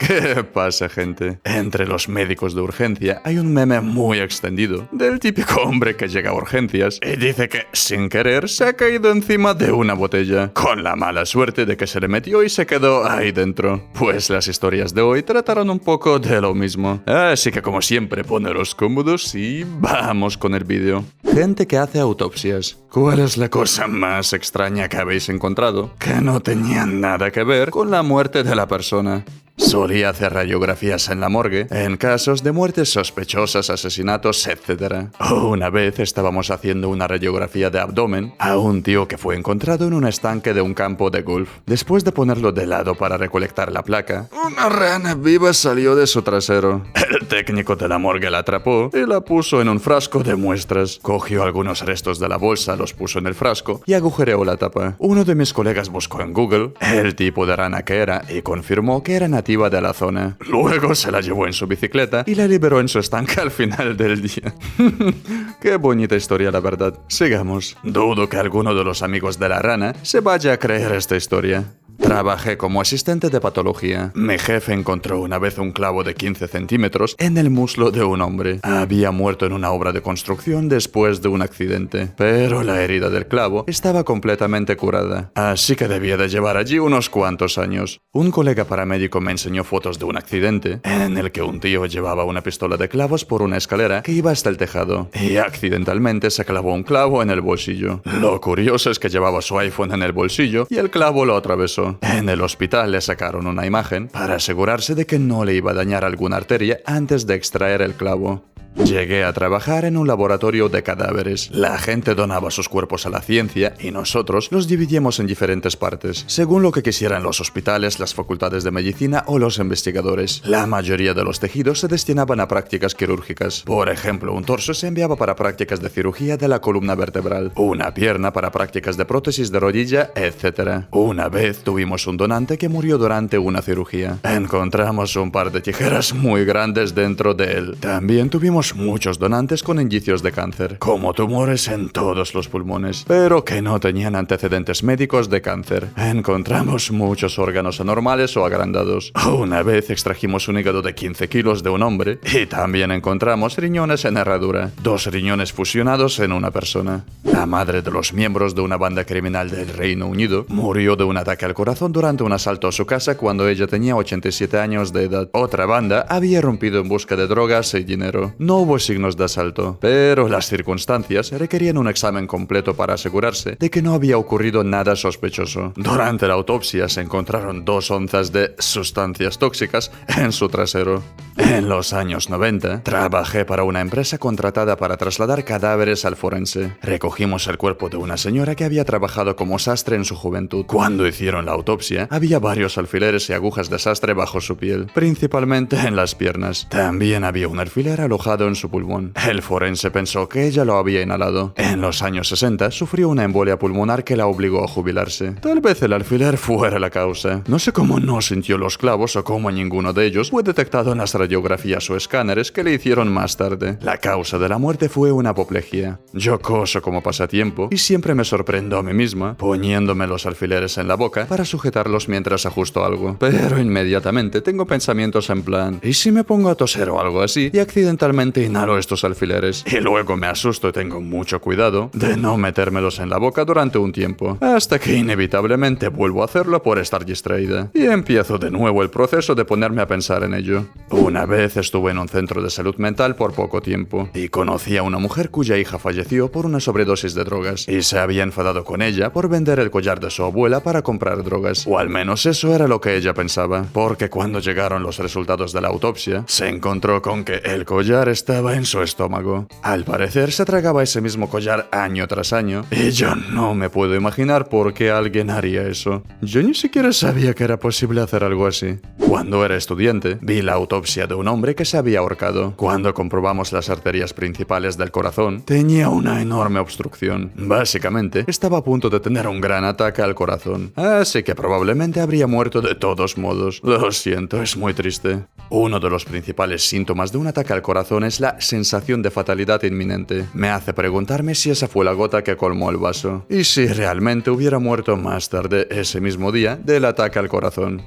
¿Qué pasa, gente? Entre los médicos de urgencia hay un meme muy extendido del típico hombre que llega a urgencias y dice que, sin querer, se ha caído encima de una botella, con la mala suerte de que se le metió y se quedó ahí dentro. Pues las historias de hoy trataron un poco de lo mismo. Así que, como siempre, poneros cómodos y vamos con el vídeo. Gente que hace autopsias. ¿Cuál es la cosa más extraña que habéis encontrado? Que no tenía nada que ver con la muerte de la persona. Solía hacer radiografías en la morgue, en casos de muertes sospechosas, asesinatos, etc. Una vez estábamos haciendo una radiografía de abdomen a un tío que fue encontrado en un estanque de un campo de golf. Después de ponerlo de lado para recolectar la placa, una rana viva salió de su trasero. El técnico de la morgue la atrapó y la puso en un frasco de muestras. Cogió algunos restos de la bolsa, los puso en el frasco y agujereó la tapa. Uno de mis colegas buscó en Google el tipo de rana que era y confirmó que era nativa de la zona. Luego se la llevó en su bicicleta y la liberó en su estanque al final del día. Qué bonita historia, la verdad. Sigamos. Dudo que alguno de los amigos de la rana se vaya a creer esta historia. Trabajé como asistente de patología. Mi jefe encontró una vez un clavo de 15 centímetros en el muslo de un hombre. Había muerto en una obra de construcción después de un accidente, pero la herida del clavo estaba completamente curada, así que debía de llevar allí unos cuantos años. Un colega paramédico me enseñó fotos de un accidente en el que un tío llevaba una pistola de clavos por una escalera que iba hasta el tejado y accidentalmente se clavó un clavo en el bolsillo. Lo curioso es que llevaba su iPhone en el bolsillo y el clavo lo atravesó. En el hospital le sacaron una imagen para asegurarse de que no le iba a dañar alguna arteria antes de extraer el clavo. Llegué a trabajar en un laboratorio de cadáveres. La gente donaba sus cuerpos a la ciencia y nosotros los dividíamos en diferentes partes, según lo que quisieran los hospitales, las facultades de medicina o los investigadores. La mayoría de los tejidos se destinaban a prácticas quirúrgicas. Por ejemplo, un torso se enviaba para prácticas de cirugía de la columna vertebral, una pierna para prácticas de prótesis de rodilla, etc. Una vez tuvimos un donante que murió durante una cirugía. Encontramos un par de tijeras muy grandes dentro de él. También tuvimos muchos donantes con indicios de cáncer, como tumores en todos los pulmones, pero que no tenían antecedentes médicos de cáncer. Encontramos muchos órganos anormales o agrandados. Una vez extrajimos un hígado de 15 kilos de un hombre y también encontramos riñones en herradura, dos riñones fusionados en una persona. La madre de los miembros de una banda criminal del Reino Unido murió de un ataque al corazón durante un asalto a su casa cuando ella tenía 87 años de edad. Otra banda había rompido en busca de drogas y dinero. Hubo signos de asalto, pero las circunstancias requerían un examen completo para asegurarse de que no había ocurrido nada sospechoso. Durante la autopsia se encontraron dos onzas de sustancias tóxicas en su trasero. En los años 90, trabajé para una empresa contratada para trasladar cadáveres al forense. Recogimos el cuerpo de una señora que había trabajado como sastre en su juventud. Cuando hicieron la autopsia, había varios alfileres y agujas de sastre bajo su piel, principalmente en las piernas. También había un alfiler alojado en su pulmón. El forense pensó que ella lo había inhalado. En los años 60 sufrió una embolia pulmonar que la obligó a jubilarse. Tal vez el alfiler fuera la causa. No sé cómo no sintió los clavos o cómo ninguno de ellos fue detectado en las radiografías o escáneres que le hicieron más tarde. La causa de la muerte fue una apoplejía. Yo coso como pasatiempo y siempre me sorprendo a mí misma poniéndome los alfileres en la boca para sujetarlos mientras ajusto algo. Pero inmediatamente tengo pensamientos en plan, ¿y si me pongo a toser o algo así y accidentalmente inhalo estos alfileres? Y luego me asusto y tengo mucho cuidado de no metérmelos en la boca durante un tiempo, hasta que inevitablemente vuelvo a hacerlo por estar distraída. Y empiezo de nuevo el proceso de ponerme a pensar en ello. Una vez estuve en un centro de salud mental por poco tiempo y conocí a una mujer cuya hija falleció por una sobredosis de drogas y se había enfadado con ella por vender el collar de su abuela para comprar drogas. O al menos eso era lo que ella pensaba, porque cuando llegaron los resultados de la autopsia, se encontró con que el collar estaba en su estómago. Al parecer se tragaba ese mismo collar año tras año y yo no me puedo imaginar por qué alguien haría eso. Yo ni siquiera sabía que era posible hacer algo así. Cuando era estudiante, vi la autopsia de un hombre que se había ahorcado. Cuando comprobamos las arterias principales del corazón, tenía una enorme obstrucción. Básicamente, estaba a punto de tener un gran ataque al corazón. Así que probablemente habría muerto de todos modos. Lo siento, es muy triste. Uno de los principales síntomas de un ataque al corazón es la sensación de fatalidad inminente. Me hace preguntarme si esa fue la gota que colmó el vaso. Y si realmente hubiera muerto más tarde ese mismo día del ataque al corazón.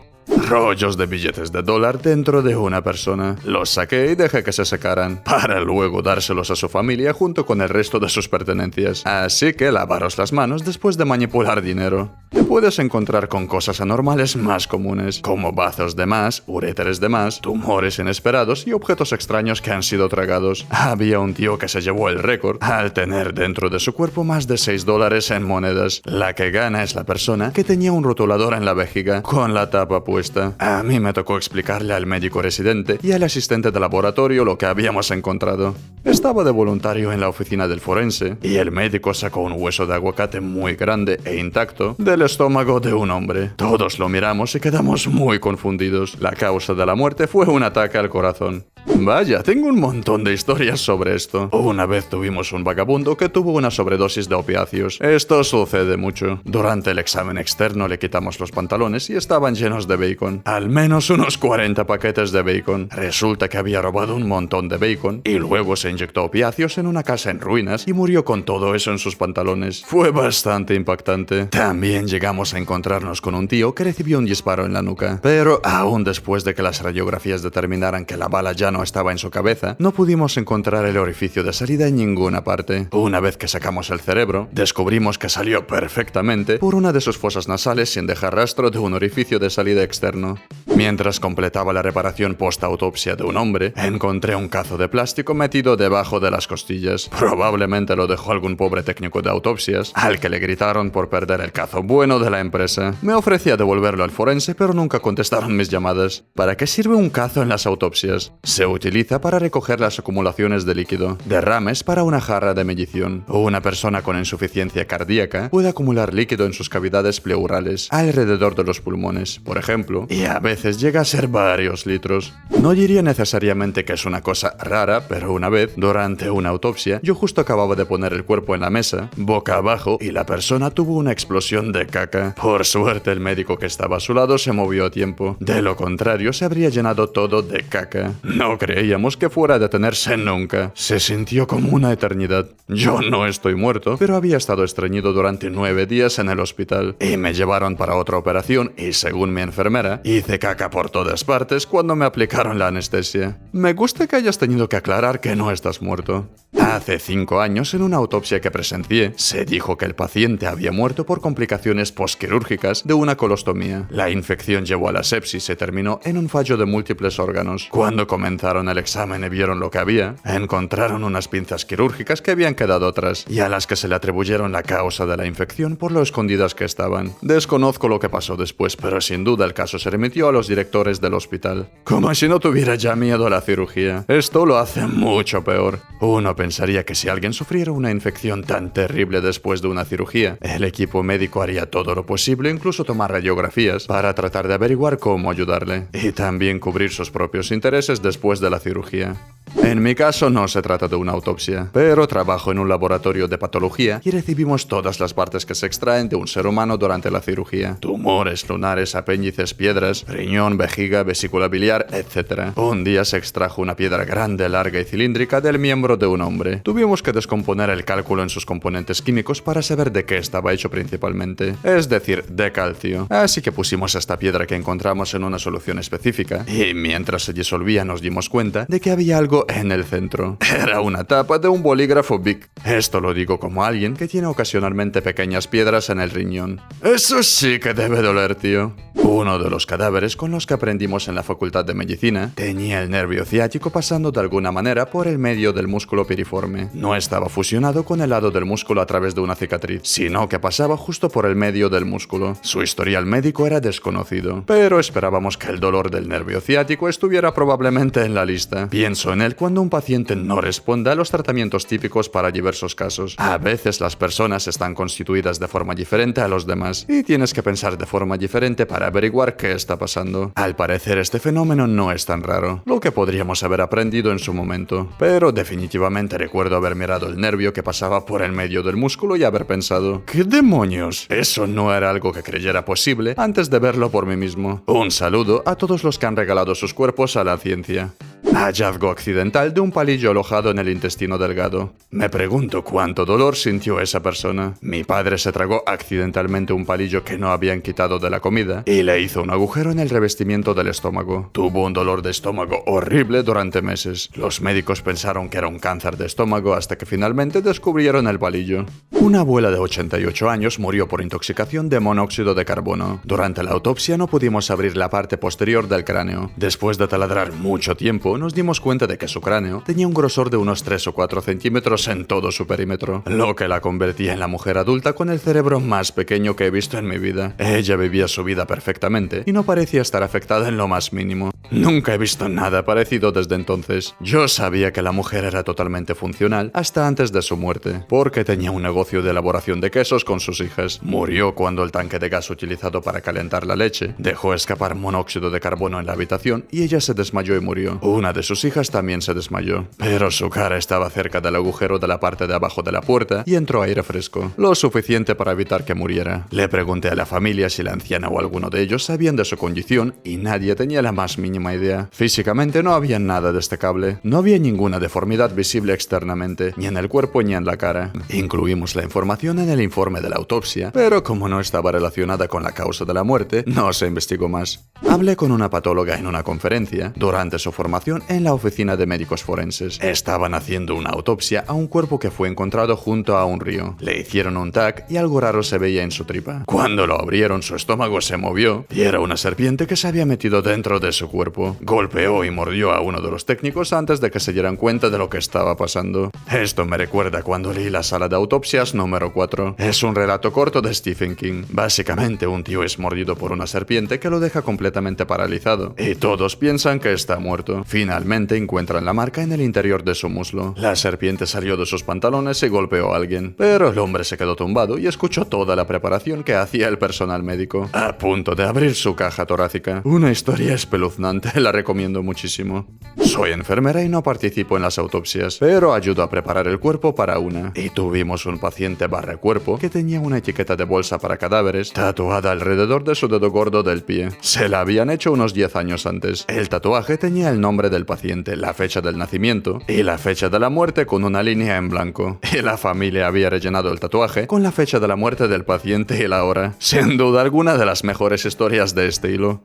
rollos de billetes de dólar dentro de una persona. Los saqué y dejé que se secaran, para luego dárselos a su familia junto con el resto de sus pertenencias. Así que lavaros las manos después de manipular dinero. Puedes encontrar con cosas anormales más comunes, como bazos de más, uréteres de más, tumores inesperados y objetos extraños que han sido tragados. Había un tío que se llevó el récord al tener dentro de su cuerpo más de 6 dólares en monedas. La que gana es la persona que tenía un rotulador en la vejiga con la tapa puesta. A mí me tocó explicarle al médico residente y al asistente de laboratorio lo que habíamos encontrado. Estaba de voluntario en la oficina del forense y el médico sacó un hueso de aguacate muy grande e intacto del estómago de un hombre. Todos lo miramos y quedamos muy confundidos. La causa de la muerte fue un ataque al corazón. Vaya, tengo un montón de historias sobre esto. Una vez tuvimos un vagabundo que tuvo una sobredosis de opiáceos. Esto sucede mucho. Durante el examen externo le quitamos los pantalones y estaban llenos de bacon. Al menos unos 40 paquetes de bacon. Resulta que había robado un montón de bacon y luego se inyectó opiáceos en una casa en ruinas y murió con todo eso en sus pantalones. Fue bastante impactante. También llegamos a encontrarnos con un tío que recibió un disparo en la nuca. Pero aún después de que las radiografías determinaran que la bala ya no estaba en su cabeza, no pudimos encontrar el orificio de salida en ninguna parte. Una vez que sacamos el cerebro, descubrimos que salió perfectamente por una de sus fosas nasales sin dejar rastro de un orificio de salida externo. Mientras completaba la reparación post-autopsia de un hombre, encontré un cazo de plástico metido debajo de las costillas. Probablemente lo dejó algún pobre técnico de autopsias, al que le gritaron por perder el cazo bueno de la empresa. Me ofrecía devolverlo al forense, pero nunca contestaron mis llamadas. ¿Para qué sirve un cazo en las autopsias? Se utiliza para recoger las acumulaciones de líquido, derrames para una jarra de medición. Una persona con insuficiencia cardíaca puede acumular líquido en sus cavidades pleurales, alrededor de los pulmones, por ejemplo, y a veces llega a ser varios litros. No diría necesariamente que es una cosa rara, pero una vez, durante una autopsia, yo justo acababa de poner el cuerpo en la mesa, boca abajo, y la persona tuvo una explosión de caca. Por suerte el médico que estaba a su lado se movió a tiempo. De lo contrario, se habría llenado todo de caca. No creíamos que fuera a detenerse nunca. Se sintió como una eternidad. Yo no estoy muerto, pero había estado estreñido durante nueve días en el hospital. Y me llevaron para otra operación y según mi enfermera, hice caca por todas partes cuando me aplicaron la anestesia. Me gusta que hayas tenido que aclarar que no estás muerto. Hace cinco años, en una autopsia que presencié, se dijo que el paciente había muerto por complicaciones postquirúrgicas de una colostomía. La infección llevó a la sepsis y terminó en un fallo de múltiples órganos. Cuando comenzaron el examen y vieron lo que había, encontraron unas pinzas quirúrgicas que habían quedado atrás y a las que se le atribuyeron la causa de la infección por lo escondidas que estaban. Desconozco lo que pasó después, pero sin duda el caso se remitió a los directores del hospital. Como si no tuviera ya miedo a la cirugía. Esto lo hace mucho peor. Uno pensaría que si alguien sufriera una infección tan terrible después de una cirugía, el equipo médico haría todo lo posible, incluso tomar radiografías, para tratar de averiguar cómo ayudarle. Y también cubrir sus propios intereses después de la cirugía. En mi caso no se trata de una autopsia, pero trabajo en un laboratorio de patología y recibimos todas las partes que se extraen de un ser humano durante la cirugía. Tumores, lunares, apéndices, piedras, riñón, vejiga, vesícula biliar, etc. Un día se extrajo una piedra grande, larga y cilíndrica del miembro de un hombre. Tuvimos que descomponer el cálculo en sus componentes químicos para saber de qué estaba hecho principalmente, es decir, de calcio. Así que pusimos esta piedra que encontramos en una solución específica y mientras se disolvía nos dimos cuenta de que había algo en el centro. Era una tapa de un bolígrafo Bic. Esto lo digo como alguien que tiene ocasionalmente pequeñas piedras en el riñón. Eso sí que debe doler, tío. Uno de los cadáveres con los que aprendimos en la facultad de medicina tenía el nervio ciático pasando de alguna manera por el medio del músculo piriforme. No estaba fusionado con el lado del músculo a través de una cicatriz, sino que pasaba justo por el medio del músculo. Su historial médico era desconocido, pero esperábamos que el dolor del nervio ciático estuviera probablemente en la lista. Pienso en él cuando un paciente no responde a los tratamientos típicos para diversos casos. A veces las personas están constituidas de forma diferente a los demás y tienes que pensar de forma diferente para averiguar qué está pasando. Al parecer este fenómeno no es tan raro, lo que podríamos haber aprendido en su momento, pero definitivamente recuerdo haber mirado el nervio que pasaba por el medio del músculo y haber pensado, ¿qué demonios? Eso no era algo que creyera posible antes de verlo por mí mismo. Un saludo a todos los que han regalado sus cuerpos a la ciencia. Hallazgo accidental de un palillo alojado en el intestino delgado. Me pregunto cuánto dolor sintió esa persona. Mi padre se tragó accidentalmente un palillo que no habían quitado de la comida y le hizo un agujero en el revestimiento del estómago. Tuvo un dolor de estómago horrible durante meses. Los médicos pensaron que era un cáncer de estómago hasta que finalmente descubrieron el palillo. Una abuela de 88 años murió por intoxicación de monóxido de carbono. Durante la autopsia no pudimos abrir la parte posterior del cráneo. Después de taladrar mucho tiempo, nos dimos cuenta de que su cráneo tenía un grosor de unos 3 o 4 centímetros en todo su perímetro, lo que la convertía en la mujer adulta con el cerebro más pequeño que he visto en mi vida. Ella vivía su vida perfectamente y no parecía estar afectada en lo más mínimo. Nunca he visto nada parecido desde entonces. Yo sabía que la mujer era totalmente funcional hasta antes de su muerte, porque tenía un negocio de elaboración de quesos con sus hijas. Murió cuando el tanque de gas utilizado para calentar la leche dejó escapar monóxido de carbono en la habitación y ella se desmayó y murió. Una de sus hijas también se desmayó, pero su cara estaba cerca del agujero de la parte de abajo de la puerta y entró aire fresco, lo suficiente para evitar que muriera. Le pregunté a la familia si la anciana o alguno de ellos sabían de su condición y nadie tenía la más mínima idea. Físicamente no había nada destacable, no había ninguna deformidad visible externamente, ni en el cuerpo ni en la cara. Incluimos la información en el informe de la autopsia, pero como no estaba relacionada con la causa de la muerte, no se investigó más. Hablé con una patóloga en una conferencia durante su formación en la oficina de médicos forenses. Estaban haciendo una autopsia a un cuerpo que fue encontrado junto a un río. Le hicieron un tag y algo raro se veía en su tripa. Cuando lo abrieron, su estómago se movió y era una serpiente que se había metido dentro de su cuerpo. Golpeó y mordió a uno de los técnicos antes de que se dieran cuenta de lo que estaba pasando. Esto me recuerda cuando leí la sala de autopsias número 4. Es un relato corto de Stephen King. Básicamente, un tío es mordido por una serpiente que lo deja completamente paralizado. Y todos piensan que está muerto. Finalmente encuentran la marca en el interior de su muslo. La serpiente salió de sus pantalones y golpeó a alguien. Pero el hombre se quedó tumbado y escuchó toda la preparación que hacía el personal médico. A punto de abrir su caja torácica. Una historia espeluznante, la recomiendo muchísimo. Soy enfermera y no participo en las autopsias, pero ayudo a preparar el cuerpo para una. Y tuvimos un paciente barre cuerpo que tenía una etiqueta de bolsa para cadáveres tatuada alrededor de su dedo gordo del pie. Se la habían hecho unos 10 años antes. El tatuaje tenía el del paciente, la fecha del nacimiento y la fecha de la muerte con una línea en blanco. Y la familia había rellenado el tatuaje con la fecha de la muerte del paciente y la hora. Sin duda alguna de las mejores historias de este hilo.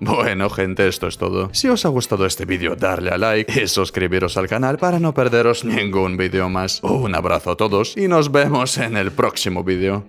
Bueno gente, esto es todo. Si os ha gustado este vídeo, darle a like y suscribiros al canal para no perderos ningún vídeo más. Un abrazo a todos y nos vemos en el próximo vídeo.